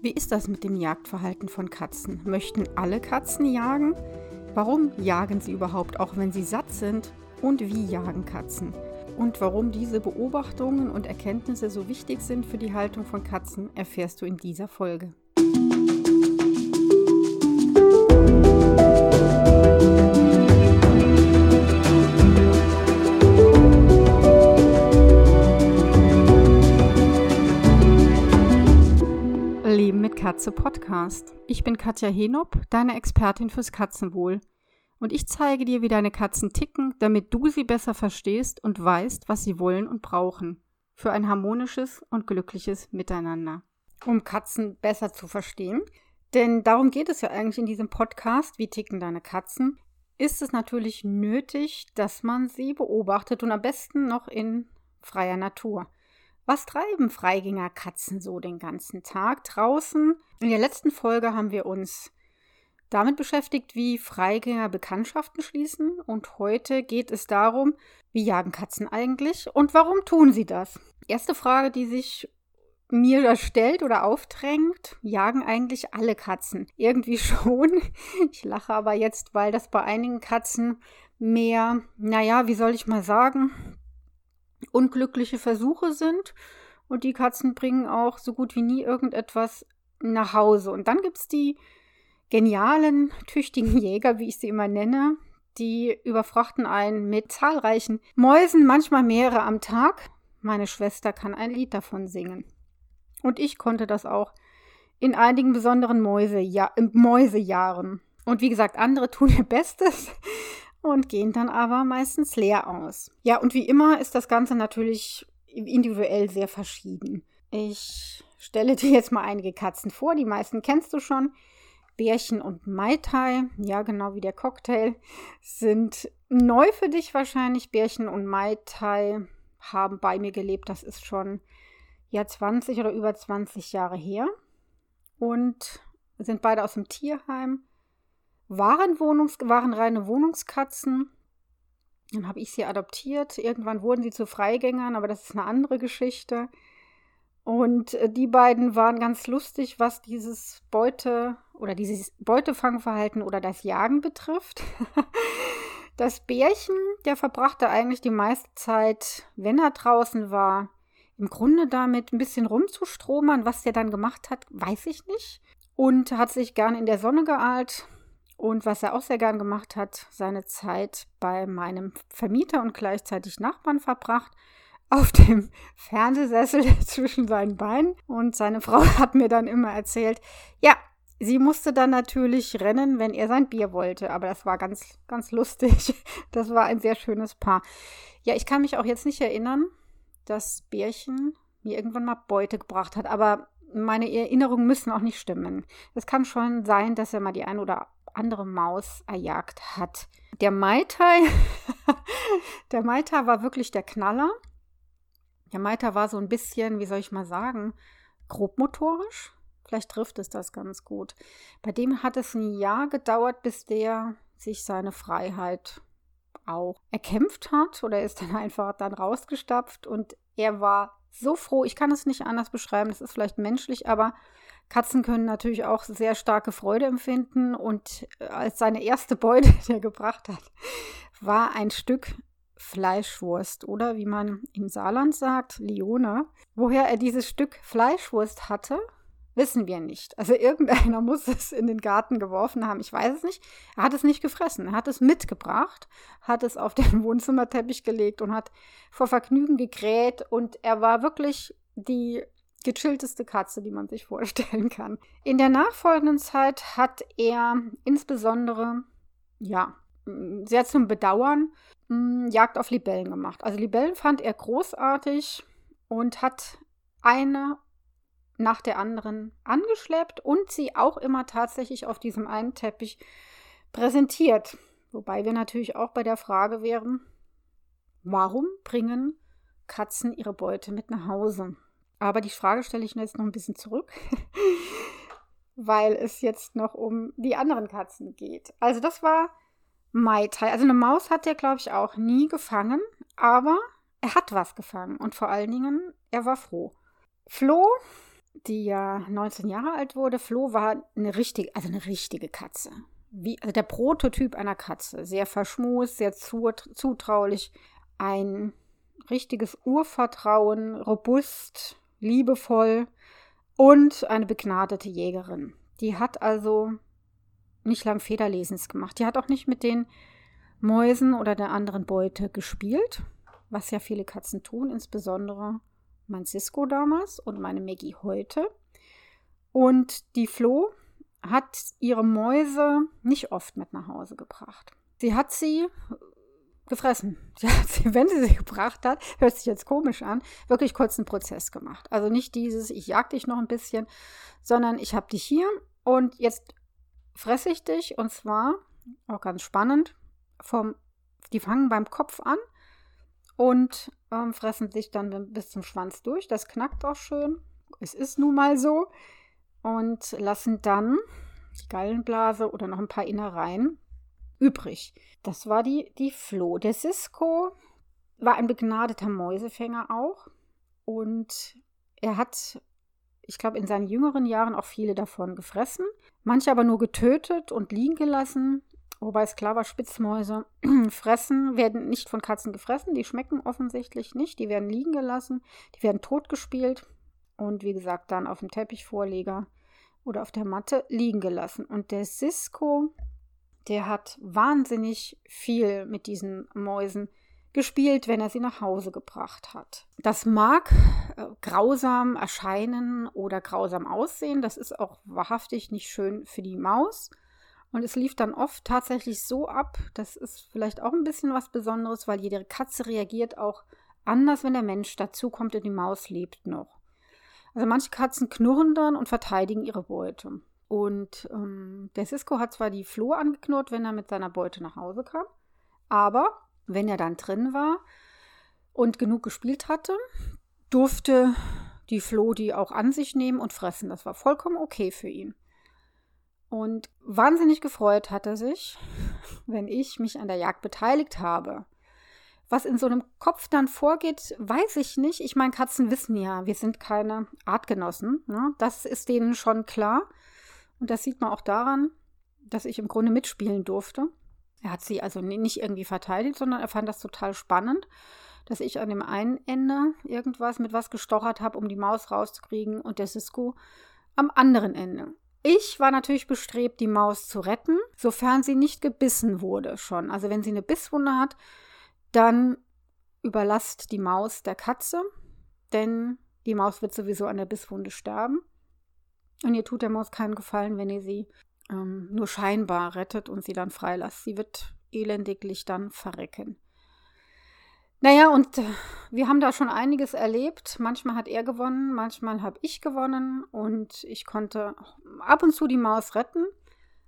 Wie ist das mit dem Jagdverhalten von Katzen? Möchten alle Katzen jagen? Warum jagen sie überhaupt, auch wenn sie satt sind? Und wie jagen Katzen? Und warum diese Beobachtungen und Erkenntnisse so wichtig sind für die Haltung von Katzen, erfährst du in dieser Folge. Katze Podcast. Ich bin Katja Henop, deine Expertin fürs Katzenwohl. Und ich zeige dir, wie deine Katzen ticken, damit du sie besser verstehst und weißt, was sie wollen und brauchen. Für ein harmonisches und glückliches Miteinander. Um Katzen besser zu verstehen. Denn darum geht es ja eigentlich in diesem Podcast, wie ticken deine Katzen, ist es natürlich nötig, dass man sie beobachtet und am besten noch in freier Natur. Was treiben Freigängerkatzen so den ganzen Tag draußen? In der letzten Folge haben wir uns damit beschäftigt, wie Freigänger Bekanntschaften schließen. Und heute geht es darum, wie jagen Katzen eigentlich und warum tun sie das? Erste Frage, die sich mir da stellt oder aufdrängt, jagen eigentlich alle Katzen. Irgendwie schon. Ich lache aber jetzt, weil das bei einigen Katzen mehr, naja, wie soll ich mal sagen, unglückliche Versuche sind. Und die Katzen bringen auch so gut wie nie irgendetwas nach Hause. Und dann gibt es die genialen, tüchtigen Jäger, wie ich sie immer nenne, die überfrachten einen mit zahlreichen Mäusen, manchmal mehrere am Tag. Meine Schwester kann ein Lied davon singen. Und ich konnte das auch in einigen besonderen Mäuse ja, Mäusejahren. Und wie gesagt, andere tun ihr Bestes und gehen dann aber meistens leer aus. Ja, und wie immer ist das Ganze natürlich individuell sehr verschieden. Ich stelle dir jetzt mal einige Katzen vor. Die meisten kennst du schon. Bärchen und Mai Tai, ja genau wie der Cocktail, sind neu für dich wahrscheinlich. Bärchen und Mai Tai haben bei mir gelebt. Das ist schon ja 20 oder über 20 Jahre her. Und sind beide aus dem Tierheim waren, Wohnungs waren reine Wohnungskatzen. Dann habe ich sie adoptiert. Irgendwann wurden sie zu Freigängern, aber das ist eine andere Geschichte. Und äh, die beiden waren ganz lustig, was dieses Beute oder dieses Beutefangverhalten oder das Jagen betrifft. Das Bärchen, der verbrachte eigentlich die meiste Zeit, wenn er draußen war, im Grunde damit ein bisschen rumzustromern. Was der dann gemacht hat, weiß ich nicht. Und hat sich gern in der Sonne geahlt, und was er auch sehr gern gemacht hat, seine Zeit bei meinem Vermieter und gleichzeitig Nachbarn verbracht, auf dem Fernsehsessel zwischen seinen Beinen. Und seine Frau hat mir dann immer erzählt, ja, sie musste dann natürlich rennen, wenn er sein Bier wollte. Aber das war ganz, ganz lustig. Das war ein sehr schönes Paar. Ja, ich kann mich auch jetzt nicht erinnern, dass Bärchen mir irgendwann mal Beute gebracht hat. Aber meine Erinnerungen müssen auch nicht stimmen. Es kann schon sein, dass er mal die ein oder andere Maus erjagt hat. Der Maitai, der Maitai war wirklich der Knaller. Der Maitai war so ein bisschen, wie soll ich mal sagen, grobmotorisch. Vielleicht trifft es das ganz gut. Bei dem hat es ein Jahr gedauert, bis der sich seine Freiheit auch erkämpft hat oder ist dann einfach dann rausgestapft und er war so froh. Ich kann es nicht anders beschreiben, das ist vielleicht menschlich, aber Katzen können natürlich auch sehr starke Freude empfinden und äh, als seine erste Beute, die er gebracht hat, war ein Stück Fleischwurst oder wie man im Saarland sagt, Lione. Woher er dieses Stück Fleischwurst hatte, wissen wir nicht. Also irgendeiner muss es in den Garten geworfen haben, ich weiß es nicht. Er hat es nicht gefressen, er hat es mitgebracht, hat es auf den Wohnzimmerteppich gelegt und hat vor Vergnügen gekräht und er war wirklich die gechillteste Katze, die man sich vorstellen kann. In der nachfolgenden Zeit hat er insbesondere, ja, sehr zum Bedauern, Jagd auf Libellen gemacht. Also Libellen fand er großartig und hat eine nach der anderen angeschleppt und sie auch immer tatsächlich auf diesem einen Teppich präsentiert. Wobei wir natürlich auch bei der Frage wären, warum bringen Katzen ihre Beute mit nach Hause? Aber die Frage stelle ich mir jetzt noch ein bisschen zurück, weil es jetzt noch um die anderen Katzen geht. Also das war Mai Tai. Also eine Maus hat er, glaube ich, auch nie gefangen, aber er hat was gefangen und vor allen Dingen, er war froh. Flo, die ja 19 Jahre alt wurde. Flo war eine richtige, also eine richtige Katze. Wie, also der Prototyp einer Katze. Sehr verschmust, sehr zutraulich. Ein richtiges Urvertrauen, robust, liebevoll und eine begnadete Jägerin. Die hat also nicht lang Federlesens gemacht. Die hat auch nicht mit den Mäusen oder der anderen Beute gespielt, was ja viele Katzen tun, insbesondere mein Cisco damals und meine Maggie heute. Und die Flo hat ihre Mäuse nicht oft mit nach Hause gebracht. Sie hat sie gefressen. Sie hat sie, wenn sie sie gebracht hat, hört sich jetzt komisch an, wirklich kurz einen Prozess gemacht. Also nicht dieses, ich jag dich noch ein bisschen, sondern ich habe dich hier und jetzt fresse ich dich und zwar, auch ganz spannend, vom, die fangen beim Kopf an und ähm, fressen sich dann bis zum Schwanz durch. Das knackt auch schön. Es ist nun mal so. Und lassen dann die Gallenblase oder noch ein paar Innereien übrig. Das war die, die Flo. Der Cisco war ein begnadeter Mäusefänger auch. Und er hat, ich glaube, in seinen jüngeren Jahren auch viele davon gefressen. Manche aber nur getötet und liegen gelassen. Wobei es klar war, Spitzmäuse fressen, werden nicht von Katzen gefressen. Die schmecken offensichtlich nicht. Die werden liegen gelassen. Die werden totgespielt. Und wie gesagt, dann auf dem Teppichvorleger oder auf der Matte liegen gelassen. Und der Cisco, der hat wahnsinnig viel mit diesen Mäusen gespielt, wenn er sie nach Hause gebracht hat. Das mag äh, grausam erscheinen oder grausam aussehen. Das ist auch wahrhaftig nicht schön für die Maus. Und es lief dann oft tatsächlich so ab, das ist vielleicht auch ein bisschen was Besonderes, weil jede Katze reagiert auch anders, wenn der Mensch dazukommt und die Maus lebt noch. Also manche Katzen knurren dann und verteidigen ihre Beute. Und ähm, der Cisco hat zwar die Floh angeknurrt, wenn er mit seiner Beute nach Hause kam, aber wenn er dann drin war und genug gespielt hatte, durfte die Floh die auch an sich nehmen und fressen. Das war vollkommen okay für ihn. Und wahnsinnig gefreut hat er sich, wenn ich mich an der Jagd beteiligt habe. Was in so einem Kopf dann vorgeht, weiß ich nicht. Ich meine, Katzen wissen ja, wir sind keine Artgenossen. Ne? Das ist denen schon klar. Und das sieht man auch daran, dass ich im Grunde mitspielen durfte. Er hat sie also nicht irgendwie verteidigt, sondern er fand das total spannend, dass ich an dem einen Ende irgendwas mit was gestochert habe, um die Maus rauszukriegen und der Cisco am anderen Ende. Ich war natürlich bestrebt, die Maus zu retten, sofern sie nicht gebissen wurde schon. Also wenn sie eine Bisswunde hat, dann überlasst die Maus der Katze, denn die Maus wird sowieso an der Bisswunde sterben. Und ihr tut der Maus keinen Gefallen, wenn ihr sie ähm, nur scheinbar rettet und sie dann freilasst. Sie wird elendiglich dann verrecken. Naja, und äh, wir haben da schon einiges erlebt. Manchmal hat er gewonnen, manchmal habe ich gewonnen und ich konnte ab und zu die Maus retten,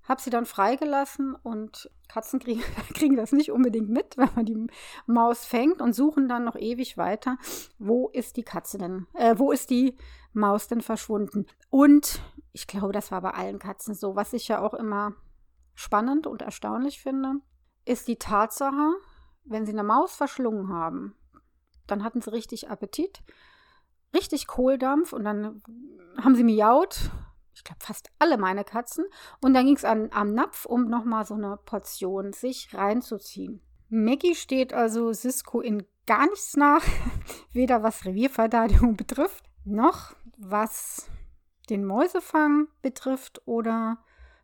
habe sie dann freigelassen und Katzen kriegen, kriegen das nicht unbedingt mit, wenn man die Maus fängt und suchen dann noch ewig weiter, wo ist die Katze denn, äh, wo ist die Maus denn verschwunden? Und ich glaube, das war bei allen Katzen so, was ich ja auch immer spannend und erstaunlich finde, ist die Tatsache, wenn sie eine Maus verschlungen haben, dann hatten sie richtig Appetit, richtig Kohldampf und dann haben sie miaut. Ich glaube, fast alle meine Katzen. Und dann ging es am Napf, um nochmal so eine Portion sich reinzuziehen. Maggie steht also Cisco in gar nichts nach, weder was Revierverteidigung betrifft, noch was den Mäusefang betrifft oder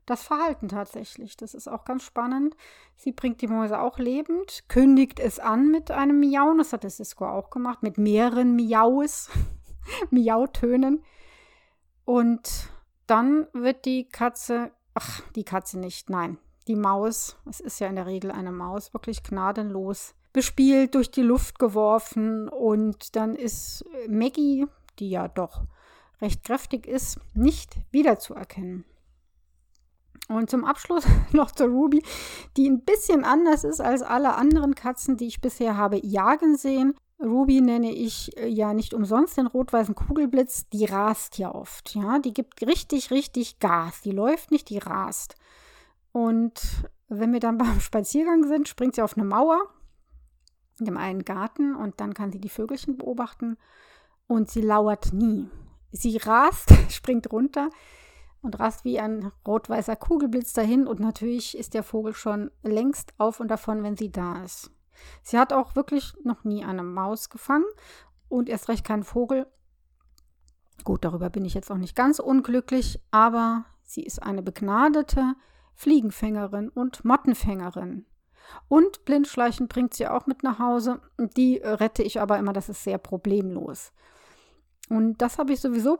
das Verhalten tatsächlich. Das ist auch ganz spannend. Sie bringt die Mäuse auch lebend, kündigt es an mit einem Miauen. Das hat der Cisco auch gemacht, mit mehreren Miaus, Miautönen. Und dann wird die Katze, ach, die Katze nicht, nein, die Maus, es ist ja in der Regel eine Maus, wirklich gnadenlos bespielt, durch die Luft geworfen. Und dann ist Maggie, die ja doch recht kräftig ist, nicht wiederzuerkennen. Und zum Abschluss noch zur Ruby, die ein bisschen anders ist als alle anderen Katzen, die ich bisher habe jagen sehen. Ruby nenne ich äh, ja nicht umsonst den rot-weißen Kugelblitz. Die rast ja oft, ja. Die gibt richtig, richtig Gas. Die läuft nicht, die rast. Und wenn wir dann beim Spaziergang sind, springt sie auf eine Mauer in dem einen Garten und dann kann sie die Vögelchen beobachten und sie lauert nie. Sie rast, springt runter und rast wie ein rot-weißer Kugelblitz dahin und natürlich ist der Vogel schon längst auf und davon, wenn sie da ist. Sie hat auch wirklich noch nie eine Maus gefangen und erst recht keinen Vogel. Gut, darüber bin ich jetzt auch nicht ganz unglücklich, aber sie ist eine begnadete Fliegenfängerin und Mottenfängerin. Und Blindschleichen bringt sie auch mit nach Hause. Die rette ich aber immer, das ist sehr problemlos. Und das habe ich sowieso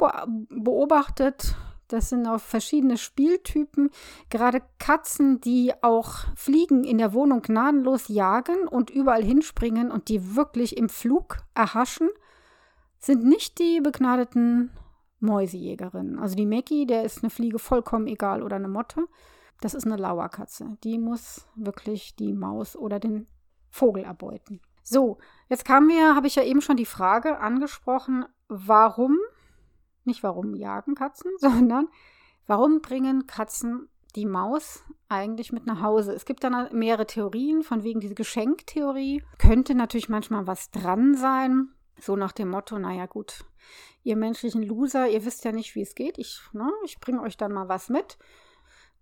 beobachtet. Das sind auch verschiedene Spieltypen. Gerade Katzen, die auch Fliegen in der Wohnung gnadenlos jagen und überall hinspringen und die wirklich im Flug erhaschen, sind nicht die begnadeten Mäusejägerinnen. Also die Mackie, der ist eine Fliege vollkommen egal oder eine Motte. Das ist eine Lauerkatze. Die muss wirklich die Maus oder den Vogel erbeuten. So, jetzt kam mir, habe ich ja eben schon die Frage angesprochen, warum nicht warum jagen Katzen, sondern warum bringen Katzen die Maus eigentlich mit nach Hause? Es gibt dann mehrere Theorien, von wegen diese Geschenktheorie. Könnte natürlich manchmal was dran sein. So nach dem Motto, naja gut, ihr menschlichen Loser, ihr wisst ja nicht, wie es geht. Ich, ne, ich bringe euch dann mal was mit.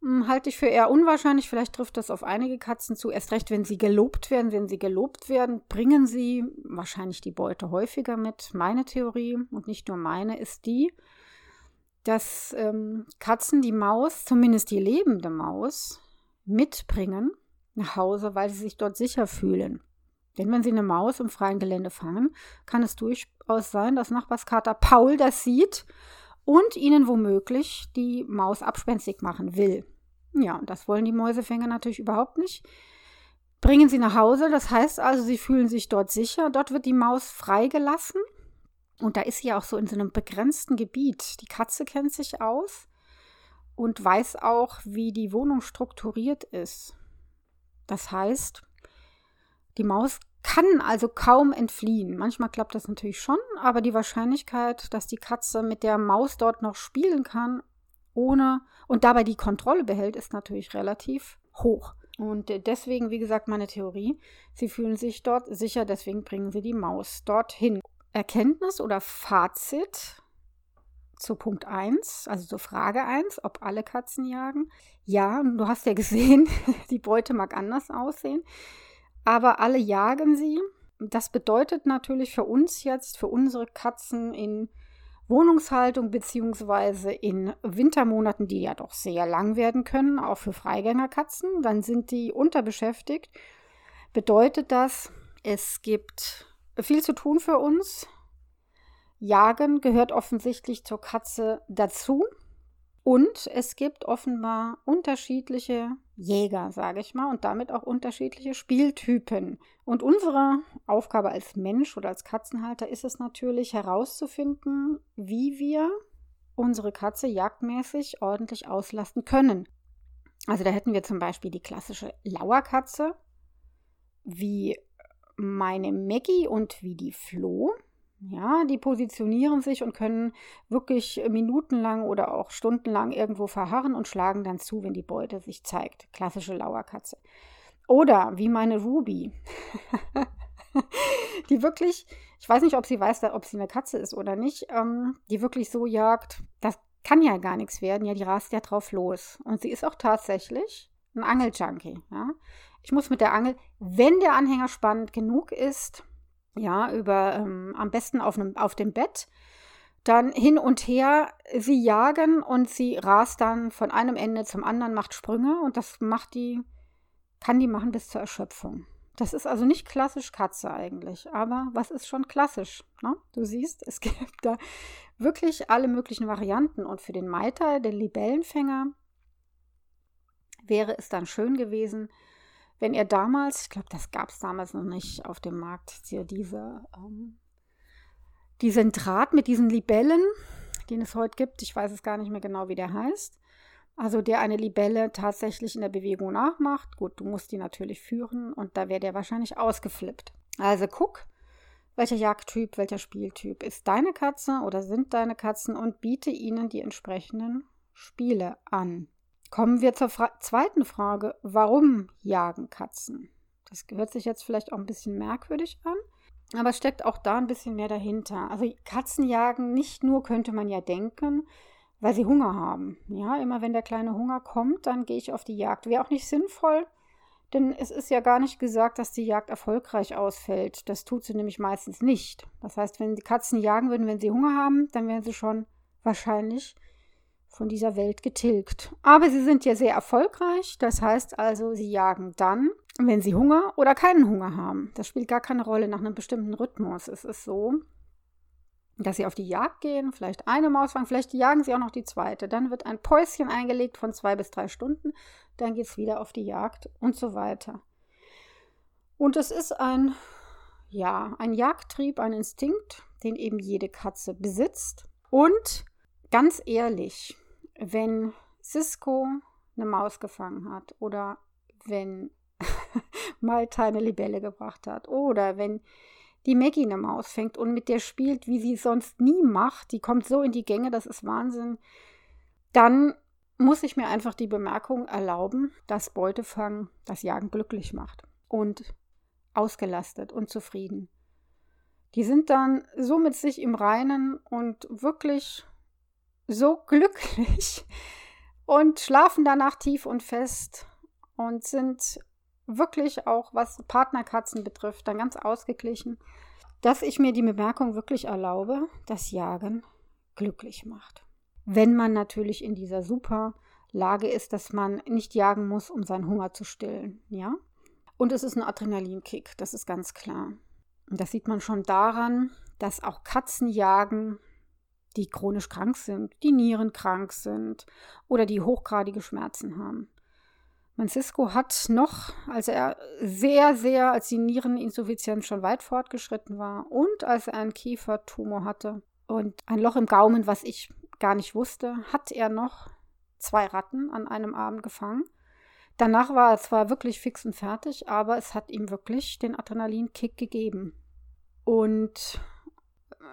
Hm, halte ich für eher unwahrscheinlich. Vielleicht trifft das auf einige Katzen zu. Erst recht, wenn sie gelobt werden. Wenn sie gelobt werden, bringen sie wahrscheinlich die Beute häufiger mit. Meine Theorie und nicht nur meine ist die, dass ähm, Katzen die Maus, zumindest die lebende Maus, mitbringen nach Hause, weil sie sich dort sicher fühlen. Denn wenn sie eine Maus im freien Gelände fangen, kann es durchaus sein, dass Nachbarskater Paul das sieht und ihnen womöglich die Maus abspenstig machen will. Ja, und das wollen die Mäusefänger natürlich überhaupt nicht. Bringen sie nach Hause, das heißt also, sie fühlen sich dort sicher. Dort wird die Maus freigelassen. Und da ist sie auch so in so einem begrenzten Gebiet. Die Katze kennt sich aus und weiß auch, wie die Wohnung strukturiert ist. Das heißt, die Maus kann also kaum entfliehen. Manchmal klappt das natürlich schon, aber die Wahrscheinlichkeit, dass die Katze mit der Maus dort noch spielen kann, ohne und dabei die Kontrolle behält, ist natürlich relativ hoch. Und deswegen, wie gesagt, meine Theorie, sie fühlen sich dort sicher, deswegen bringen sie die Maus dorthin. Erkenntnis oder Fazit zu Punkt 1, also zur Frage 1, ob alle Katzen jagen. Ja, du hast ja gesehen, die Beute mag anders aussehen, aber alle jagen sie. Das bedeutet natürlich für uns jetzt, für unsere Katzen in Wohnungshaltung beziehungsweise in Wintermonaten, die ja doch sehr lang werden können, auch für Freigängerkatzen, dann sind die unterbeschäftigt. Bedeutet das, es gibt viel zu tun für uns. Jagen gehört offensichtlich zur Katze dazu. Und es gibt offenbar unterschiedliche Jäger, sage ich mal, und damit auch unterschiedliche Spieltypen. Und unsere Aufgabe als Mensch oder als Katzenhalter ist es natürlich herauszufinden, wie wir unsere Katze jagdmäßig ordentlich auslasten können. Also da hätten wir zum Beispiel die klassische Lauerkatze, wie meine Maggie und wie die Flo. Ja, die positionieren sich und können wirklich minutenlang oder auch stundenlang irgendwo verharren und schlagen dann zu, wenn die Beute sich zeigt. Klassische Lauerkatze. Oder wie meine Ruby, die wirklich, ich weiß nicht, ob sie weiß, ob sie eine Katze ist oder nicht, ähm, die wirklich so jagt, das kann ja gar nichts werden. Ja, die rast ja drauf los. Und sie ist auch tatsächlich ein Angeljunkie. Ja. Ich muss mit der Angel, wenn der Anhänger spannend genug ist, ja, über ähm, am besten auf, einem, auf dem Bett, dann hin und her sie jagen und sie rast dann von einem Ende zum anderen, macht Sprünge und das macht die, kann die machen bis zur Erschöpfung. Das ist also nicht klassisch Katze eigentlich, aber was ist schon klassisch? Ne? Du siehst, es gibt da wirklich alle möglichen Varianten und für den Meiter, den Libellenfänger, wäre es dann schön gewesen, wenn ihr damals, ich glaube, das gab es damals noch nicht auf dem Markt, diese, ähm, diesen Draht mit diesen Libellen, den es heute gibt, ich weiß es gar nicht mehr genau, wie der heißt. Also der eine Libelle tatsächlich in der Bewegung nachmacht. Gut, du musst die natürlich führen und da wäre der wahrscheinlich ausgeflippt. Also guck, welcher Jagdtyp, welcher Spieltyp ist deine Katze oder sind deine Katzen und biete ihnen die entsprechenden Spiele an. Kommen wir zur Fra zweiten Frage. Warum jagen Katzen? Das hört sich jetzt vielleicht auch ein bisschen merkwürdig an. Aber es steckt auch da ein bisschen mehr dahinter. Also Katzen jagen nicht nur, könnte man ja denken, weil sie Hunger haben. Ja, immer wenn der kleine Hunger kommt, dann gehe ich auf die Jagd. Wäre auch nicht sinnvoll, denn es ist ja gar nicht gesagt, dass die Jagd erfolgreich ausfällt. Das tut sie nämlich meistens nicht. Das heißt, wenn die Katzen jagen würden, wenn sie Hunger haben, dann wären sie schon wahrscheinlich von dieser Welt getilgt. Aber sie sind ja sehr erfolgreich. Das heißt also, sie jagen dann, wenn sie Hunger oder keinen Hunger haben. Das spielt gar keine Rolle nach einem bestimmten Rhythmus. Es ist so, dass sie auf die Jagd gehen, vielleicht eine Maus fangen, vielleicht jagen sie auch noch die zweite. Dann wird ein Päuschen eingelegt von zwei bis drei Stunden, dann geht es wieder auf die Jagd und so weiter. Und es ist ein, ja, ein Jagdtrieb, ein Instinkt, den eben jede Katze besitzt. Und ganz ehrlich, wenn Cisco eine Maus gefangen hat oder wenn Malta eine Libelle gebracht hat oder wenn die Maggie eine Maus fängt und mit der spielt, wie sie sonst nie macht, die kommt so in die Gänge, das ist Wahnsinn, dann muss ich mir einfach die Bemerkung erlauben, dass Beutefangen das Jagen glücklich macht und ausgelastet und zufrieden. Die sind dann so mit sich im Reinen und wirklich so glücklich und schlafen danach tief und fest und sind wirklich auch, was Partnerkatzen betrifft, dann ganz ausgeglichen, dass ich mir die Bemerkung wirklich erlaube, dass Jagen glücklich macht. Wenn man natürlich in dieser super Lage ist, dass man nicht jagen muss, um seinen Hunger zu stillen, ja? Und es ist ein Adrenalinkick, das ist ganz klar. Und das sieht man schon daran, dass auch Katzen jagen, die chronisch krank sind, die nierenkrank sind oder die hochgradige Schmerzen haben. Francisco hat noch, als er sehr, sehr, als die Niereninsuffizienz schon weit fortgeschritten war und als er einen Kiefertumor hatte und ein Loch im Gaumen, was ich gar nicht wusste, hat er noch zwei Ratten an einem Abend gefangen. Danach war er zwar wirklich fix und fertig, aber es hat ihm wirklich den Adrenalinkick gegeben. Und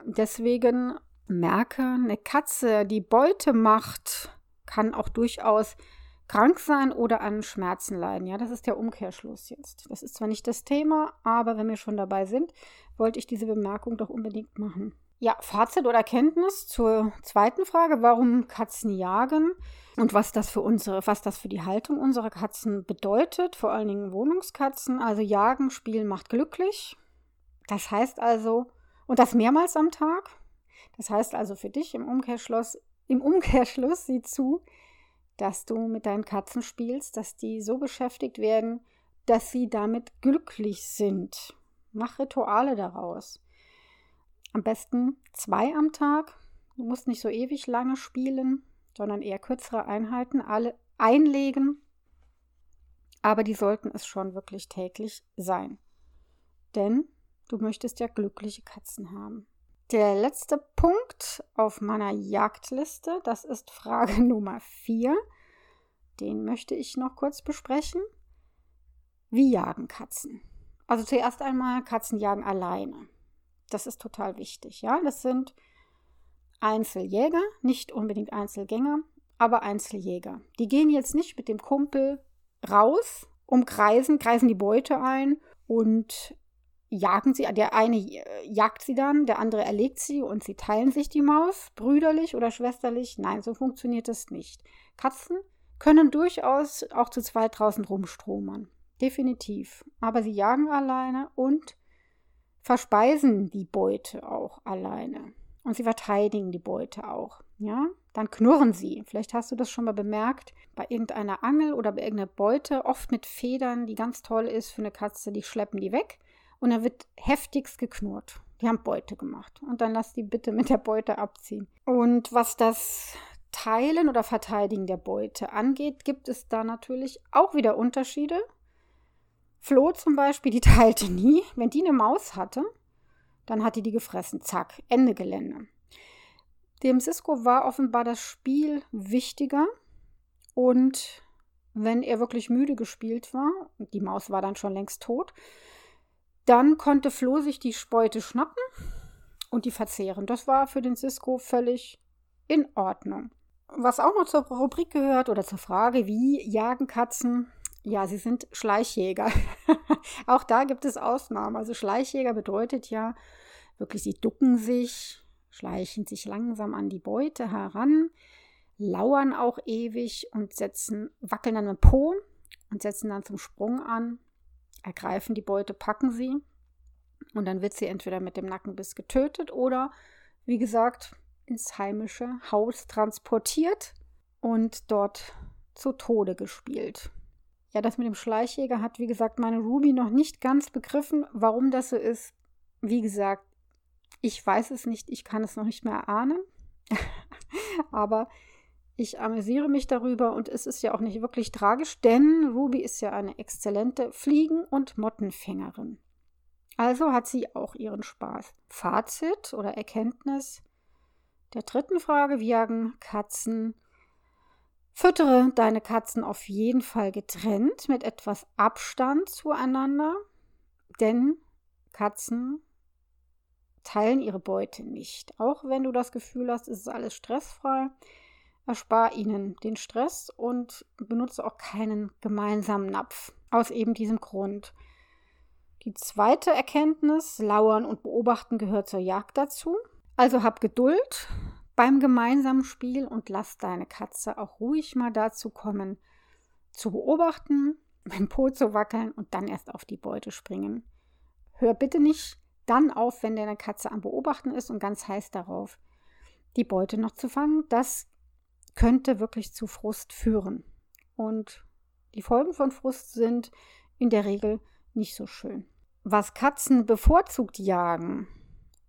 deswegen merke, eine Katze, die Beute macht, kann auch durchaus krank sein oder an Schmerzen leiden. Ja, das ist der Umkehrschluss jetzt. Das ist zwar nicht das Thema, aber wenn wir schon dabei sind, wollte ich diese Bemerkung doch unbedingt machen. Ja, Fazit oder Erkenntnis zur zweiten Frage, warum Katzen jagen und was das für unsere, was das für die Haltung unserer Katzen bedeutet, vor allen Dingen Wohnungskatzen. Also jagen, spielen macht glücklich. Das heißt also, und das mehrmals am Tag. Das heißt also für dich im Umkehrschluss, im Umkehrschluss sieh zu, dass du mit deinen Katzen spielst, dass die so beschäftigt werden, dass sie damit glücklich sind. Mach Rituale daraus. Am besten zwei am Tag. Du musst nicht so ewig lange spielen, sondern eher kürzere Einheiten, alle einlegen. Aber die sollten es schon wirklich täglich sein. Denn du möchtest ja glückliche Katzen haben. Der letzte Punkt auf meiner Jagdliste, das ist Frage Nummer 4. Den möchte ich noch kurz besprechen. Wie jagen Katzen? Also zuerst einmal, Katzen jagen alleine. Das ist total wichtig, ja. Das sind Einzeljäger, nicht unbedingt Einzelgänger, aber Einzeljäger. Die gehen jetzt nicht mit dem Kumpel raus, umkreisen, kreisen die Beute ein und jagen sie, der eine äh, jagt sie dann, der andere erlegt sie und sie teilen sich die Maus, brüderlich oder schwesterlich. Nein, so funktioniert es nicht. Katzen können durchaus auch zu zweit draußen rumstromern. Definitiv. Aber sie jagen alleine und verspeisen die Beute auch alleine. Und sie verteidigen die Beute auch. Ja, dann knurren sie. Vielleicht hast du das schon mal bemerkt. Bei irgendeiner Angel oder bei irgendeiner Beute, oft mit Federn, die ganz toll ist für eine Katze, die schleppen die weg und dann wird heftigst geknurrt. Die haben Beute gemacht. Und dann lass die bitte mit der Beute abziehen. Und was das Teilen oder Verteidigen der Beute angeht, gibt es da natürlich auch wieder Unterschiede. Flo zum Beispiel, die teilte nie. Wenn die eine Maus hatte, dann hat die die gefressen. Zack, Ende Gelände. Dem Cisco war offenbar das Spiel wichtiger. Und wenn er wirklich müde gespielt war, die Maus war dann schon längst tot, dann konnte Flo sich die Beute schnappen und die verzehren. Das war für den Cisco völlig in Ordnung. Was auch noch zur Rubrik gehört oder zur Frage, wie jagen Katzen, Ja, sie sind Schleichjäger. auch da gibt es Ausnahmen. Also Schleichjäger bedeutet ja wirklich, sie ducken sich, schleichen sich langsam an die Beute heran, lauern auch ewig und setzen, wackeln dann mit Po und setzen dann zum Sprung an, ergreifen die Beute, packen sie und dann wird sie entweder mit dem Nackenbiss getötet oder, wie gesagt, ins heimische Haus transportiert und dort zu Tode gespielt. Ja, das mit dem Schleichjäger hat, wie gesagt, meine Ruby noch nicht ganz begriffen, warum das so ist. Wie gesagt, ich weiß es nicht, ich kann es noch nicht mehr erahnen. Aber ich amüsiere mich darüber und es ist ja auch nicht wirklich tragisch, denn Ruby ist ja eine exzellente Fliegen- und Mottenfängerin. Also hat sie auch ihren Spaß. Fazit oder Erkenntnis der dritten Frage, wie jagen Katzen? Füttere deine Katzen auf jeden Fall getrennt mit etwas Abstand zueinander, denn Katzen teilen ihre Beute nicht. Auch wenn du das Gefühl hast, es ist alles stressfrei, erspar ihnen den Stress und benutze auch keinen gemeinsamen Napf. Aus eben diesem Grund. Die zweite Erkenntnis, Lauern und Beobachten gehört zur Jagd dazu. Also hab Geduld beim gemeinsamen Spiel und lass deine Katze auch ruhig mal dazu kommen, zu beobachten, dem Po zu wackeln und dann erst auf die Beute springen. Hör bitte nicht dann auf, wenn deine Katze am Beobachten ist und ganz heiß darauf, die Beute noch zu fangen. Das könnte wirklich zu Frust führen. Und die Folgen von Frust sind in der Regel nicht so schön. Was Katzen bevorzugt jagen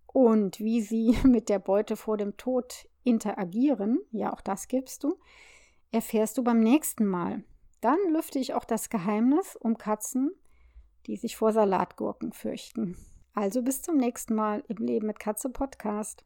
und wie sie mit der Beute vor dem Tod interagieren, ja, auch das gibst du, erfährst du beim nächsten Mal. Dann lüfte ich auch das Geheimnis um Katzen, die sich vor Salatgurken fürchten. Also bis zum nächsten Mal im Leben mit Katze Podcast.